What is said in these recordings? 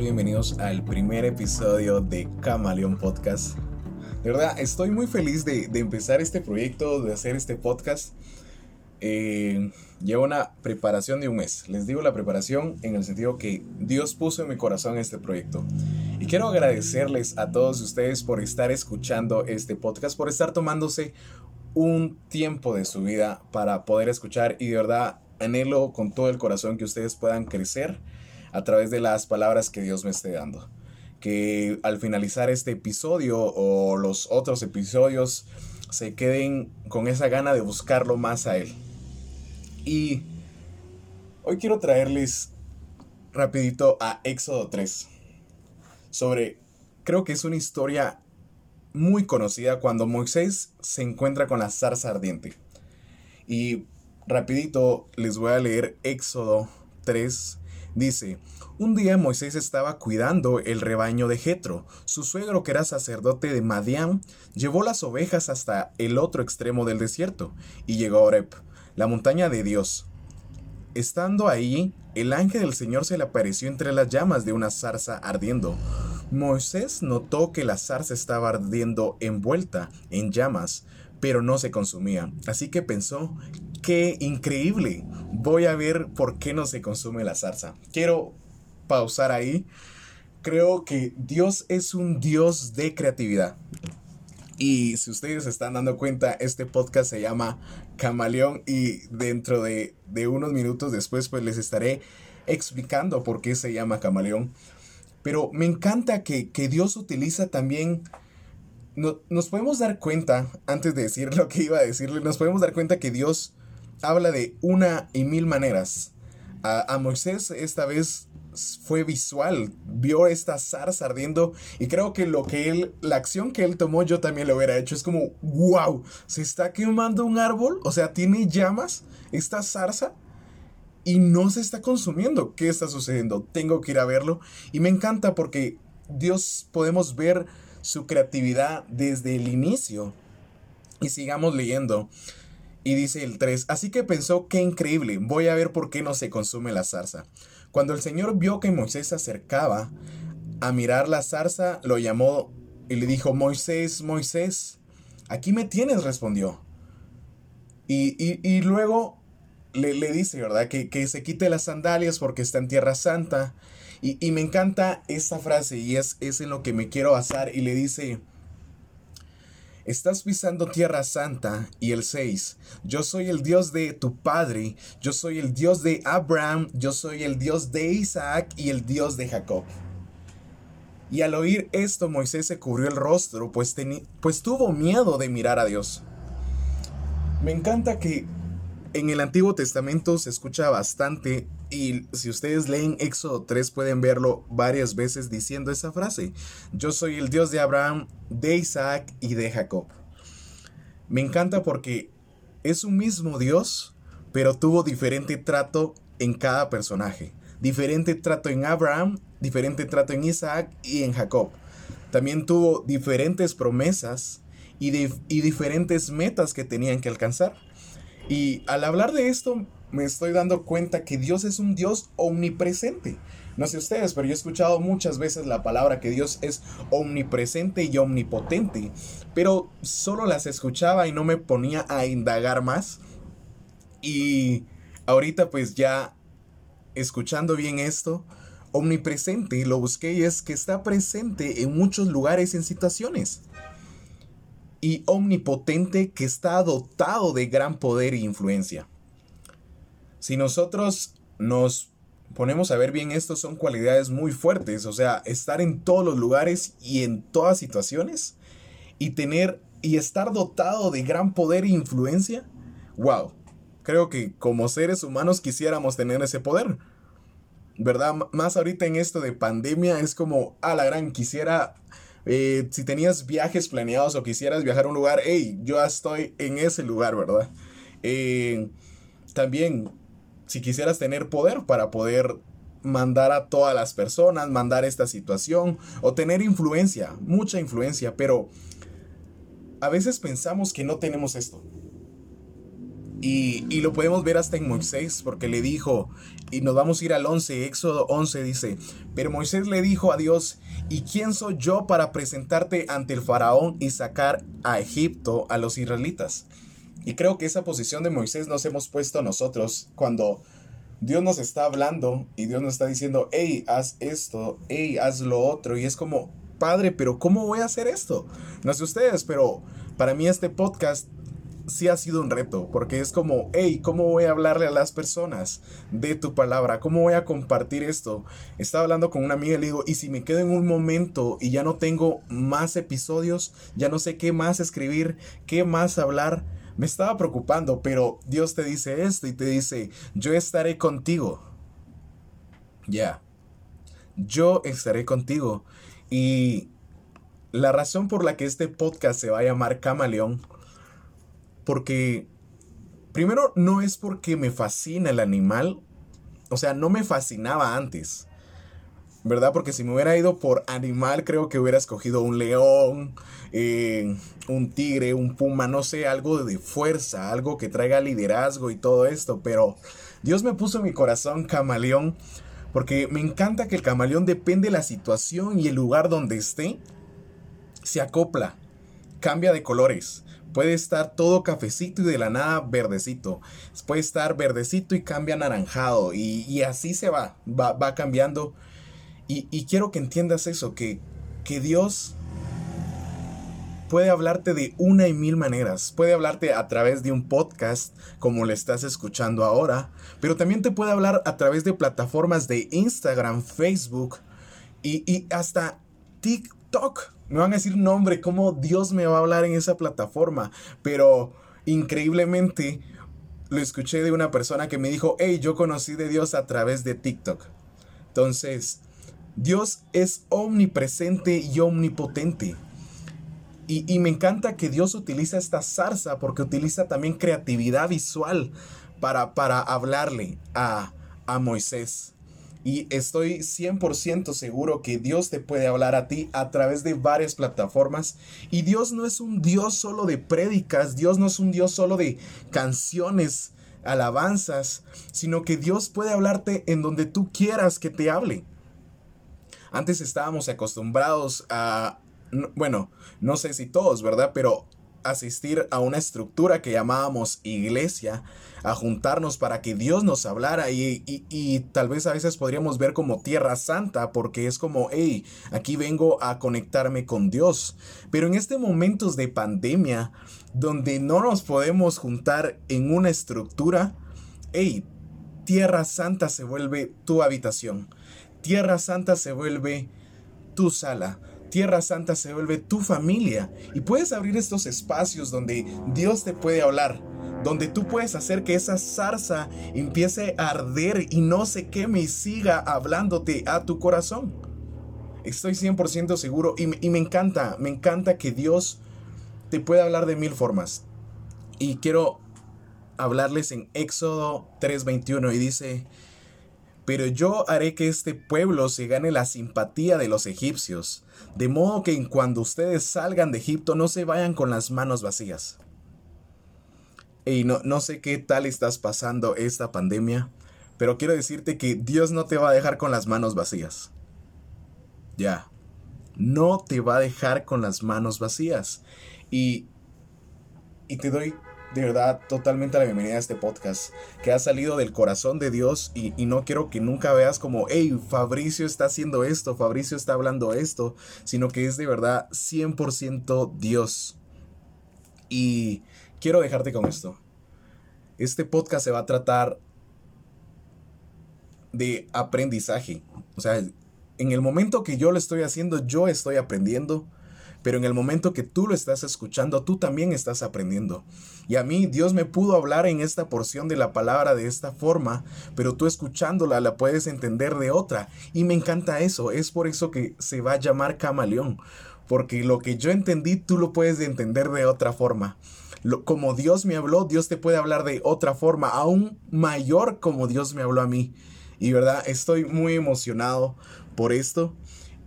Bienvenidos al primer episodio de Camaleón Podcast. De verdad, estoy muy feliz de, empezar este proyecto, de hacer este podcast. Eh, lleva una preparación de un mes. Les digo la preparación en el sentido que Dios puso en mi corazón este proyecto. Y quiero agradecerles a todos ustedes por estar escuchando este podcast, por estar tomándose un tiempo de su vida para poder escuchar y de verdad anhelo con todo el corazón que ustedes puedan crecer a través de las palabras que Dios me esté dando. Que al finalizar este episodio o los otros episodios se queden con esa gana de buscarlo más a Él. Y hoy quiero traerles rapidito a Éxodo 3. Sobre, creo que es una historia muy conocida cuando Moisés se encuentra con la zarza ardiente. Y rapidito les voy a leer Éxodo 3. Dice, un día Moisés estaba cuidando el rebaño de Jetro. Su suegro, que era sacerdote de Madián, llevó las ovejas hasta el otro extremo del desierto y llegó a Oreb, la montaña de Dios. Estando ahí, el ángel del Señor se le apareció entre las llamas de una zarza ardiendo. Moisés notó que la zarza estaba ardiendo envuelta en llamas, pero no se consumía. Así que pensó, qué increíble, voy a ver por qué no se consume la zarza. Quiero pausar ahí. Creo que Dios es un Dios de creatividad. Y si ustedes se están dando cuenta, este podcast se llama Camaleón y dentro de, unos minutos después pues les estaré explicando por qué se llama Camaleón. Pero me encanta que, Dios utiliza también... No, nos podemos dar cuenta, antes de decir lo que iba a decirle, nos podemos dar cuenta que Dios habla de una y mil maneras. A, Moisés esta vez fue visual, vio esta zarza ardiendo y creo que lo que él, la acción que él tomó yo también lo hubiera hecho. Es como, wow, se está quemando un árbol, o sea, tiene llamas esta zarza y no se está consumiendo. ¿Qué está sucediendo? Tengo que ir a verlo y me encanta porque Dios podemos ver su creatividad desde el inicio. Y sigamos leyendo. Y dice el 3, así que pensó, qué increíble, voy a ver por qué no se consume la zarza. Cuando el Señor vio que Moisés se acercaba a mirar la zarza, lo llamó y le dijo, Moisés, Moisés, aquí me tienes, respondió. Y, luego le, dice, ¿verdad? Que, que, se quite las sandalias porque está en Tierra Santa. Y, me encanta esta frase y es, en lo que me quiero basar. Y le dice, Estás pisando tierra santa. Y el 6. Yo soy el Dios de tu padre. Yo soy el Dios de Abraham. Yo soy el Dios de Isaac y el Dios de Jacob. Y al oír esto Moisés se cubrió el rostro, pues, pues tuvo miedo de mirar a Dios. Me encanta que en el Antiguo Testamento se escucha bastante y si ustedes leen Éxodo 3 pueden verlo varias veces diciendo esa frase. Yo soy el Dios de Abraham, de Isaac y de Jacob. Me encanta porque es un mismo Dios, pero tuvo diferente trato en cada personaje. Diferente trato en Abraham, diferente trato en Isaac y en Jacob. También tuvo diferentes promesas y, y diferentes metas que tenían que alcanzar. Y al hablar de esto, me estoy dando cuenta que Dios es un Dios omnipresente. No sé ustedes, pero yo he escuchado muchas veces la palabra que Dios es omnipresente y omnipotente, pero solo las escuchaba y no me ponía a indagar más. Y ahorita pues ya escuchando bien esto, omnipresente lo busqué y es que está presente en muchos lugares en situaciones y omnipotente que está dotado de gran poder e influencia. Si nosotros nos ponemos a ver bien esto, son cualidades muy fuertes, o sea, estar en todos los lugares y en todas situaciones y tener y estar dotado de gran poder e influencia, wow, creo que como seres humanos quisiéramos tener ese poder. ¿Verdad? Más ahorita en esto de pandemia es como, a la gran, quisiera eh, si tenías viajes planeados o quisieras viajar a un lugar, hey, yo estoy en ese lugar, ¿verdad? Eh, también, si quisieras tener poder para poder mandar a todas las personas, mandar esta situación o tener influencia, mucha influencia, pero a veces pensamos que no tenemos esto. Y, lo podemos ver hasta en Moisés, porque le dijo, y nos vamos a ir al 11, Éxodo 11 dice, pero Moisés le dijo a Dios, ¿y quién soy yo para presentarte ante el faraón y sacar a Egipto a los israelitas? Y creo que esa posición de Moisés nos hemos puesto nosotros cuando Dios nos está hablando y Dios nos está diciendo, hey, haz esto, hey, haz lo otro. Y es como, Padre, pero ¿cómo voy a hacer esto? No sé ustedes, pero para mí este podcast sí ha sido un reto, porque es como, hey, ¿cómo voy a hablarle a las personas de tu palabra? ¿Cómo voy a compartir esto? Estaba hablando con una amiga y le digo, ¿y si me quedo en un momento y ya no tengo más episodios, ya no sé qué más escribir, qué más hablar? Me estaba preocupando, pero Dios te dice esto y te dice, yo estaré contigo. Ya, yo estaré contigo. Y la razón por la que este podcast se va a llamar Camaleón porque, primero, no es porque me fascina el animal. O sea, no me fascinaba antes. ¿Verdad? Porque si me hubiera ido por animal, creo que hubiera escogido un león, eh, un tigre, un puma, no sé, algo de fuerza, algo que traiga liderazgo y todo esto. Pero Dios me puso en mi corazón camaleón, porque me encanta que el camaleón depende de la situación y el lugar donde esté, se acopla, cambia de colores. Puede estar todo cafecito y de la nada verdecito. Puede estar verdecito y cambia anaranjado. Y, así se va, va, cambiando. Y, quiero que entiendas eso, que, que Dios puede hablarte de una y mil maneras. Puede hablarte a través de un podcast, como le estás escuchando ahora, pero también te puede hablar a través de plataformas de Instagram, Facebook y, hasta TikTok. Me van a decir, nombre, ¿cómo Dios me va a hablar en esa plataforma? Pero increíblemente lo escuché de una persona que me dijo, hey, yo conocí de Dios a través de TikTok. Entonces, Dios es omnipresente y omnipotente. Y, me encanta que Dios utiliza esta zarza porque utiliza también creatividad visual para, para hablarle a, a Moisés. Y estoy 100% seguro que Dios te puede hablar a ti a través de varias plataformas. Y Dios no es un Dios solo de prédicas, Dios no es un Dios solo de canciones, alabanzas, sino que Dios puede hablarte en donde tú quieras que te hable. Antes estábamos acostumbrados a, bueno, no sé si todos, ¿verdad? Pero asistir a una estructura que llamábamos iglesia, a juntarnos para que Dios nos hablara y, tal vez a veces podríamos ver como tierra santa porque es como, hey, aquí vengo a conectarme con Dios. Pero en este momentos de pandemia, donde no nos podemos juntar en una estructura, hey, tierra santa se vuelve tu habitación. Tierra santa se vuelve tu sala Tierra Santa se vuelve tu familia y puedes abrir estos espacios donde Dios te puede hablar, donde tú puedes hacer que esa zarza empiece a arder y no se queme y siga hablándote a tu corazón. Estoy 100% seguro y, y me encanta, me encanta que Dios te puede hablar de mil formas. Y quiero hablarles en Éxodo 3:21 y dice, pero yo haré que este pueblo se gane la simpatía de los egipcios, de modo que cuando ustedes salgan de Egipto no se vayan con las manos vacías. Y no, no sé qué tal estás pasando esta pandemia, pero quiero decirte que Dios no te va a dejar con las manos vacías. Ya, no te va a dejar con las manos vacías. Y, y te doy de verdad totalmente la bienvenida a este podcast que ha salido del corazón de Dios y, no quiero que nunca veas como, hey, Fabricio está haciendo esto, Fabricio está hablando esto, sino que es de verdad 100% Dios. Y quiero dejarte con esto. Este podcast se va a tratar de aprendizaje. O sea, en el momento que yo lo estoy haciendo, yo estoy aprendiendo pero en el momento que tú lo estás escuchando, tú también estás aprendiendo. Y a mí Dios me pudo hablar en esta porción de la palabra de esta forma, pero tú escuchándola la puedes entender de otra. Y me encanta eso, es por eso que se va a llamar camaleón, porque lo que yo entendí tú lo puedes entender de otra forma. como Dios me habló, Dios te puede hablar de otra forma, aún mayor como Dios me habló a mí. Y verdad, estoy muy emocionado por esto.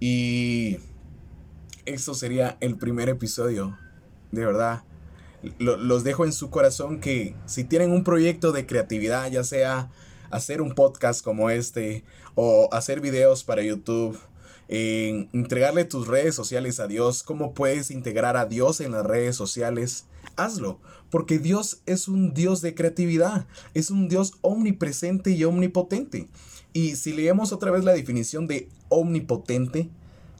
Y esto sería el primer episodio. De verdad. los dejo en su corazón que si tienen un proyecto de creatividad, ya sea hacer un podcast como este o hacer videos para YouTube, en entregarle tus redes sociales a Dios, cómo puedes integrar a Dios en las redes sociales, hazlo, porque Dios es un Dios de creatividad, es un Dios omnipresente y omnipotente. Y si leemos otra vez la definición de omnipotente,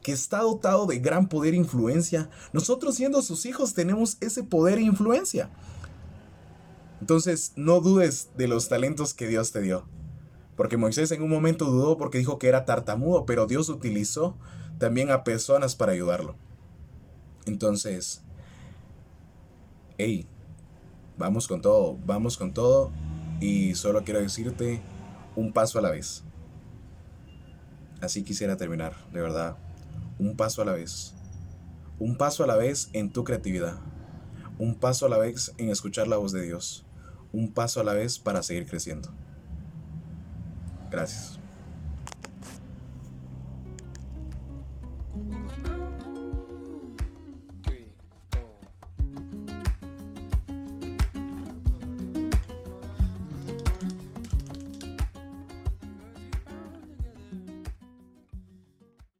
que está dotado de gran poder e influencia, nosotros siendo sus hijos tenemos ese poder e influencia. Entonces, no dudes de los talentos que Dios te dio. Porque Moisés en un momento dudó porque dijo que era tartamudo, pero Dios utilizó también a personas para ayudarlo. Entonces, hey, vamos con todo, vamos con todo. Y solo quiero decirte un paso a la vez. Así quisiera terminar, de verdad. Un paso a la vez. Un paso a la vez en tu creatividad. Un paso a la vez en escuchar la voz de Dios. Un paso a la vez para seguir creciendo. Gracias.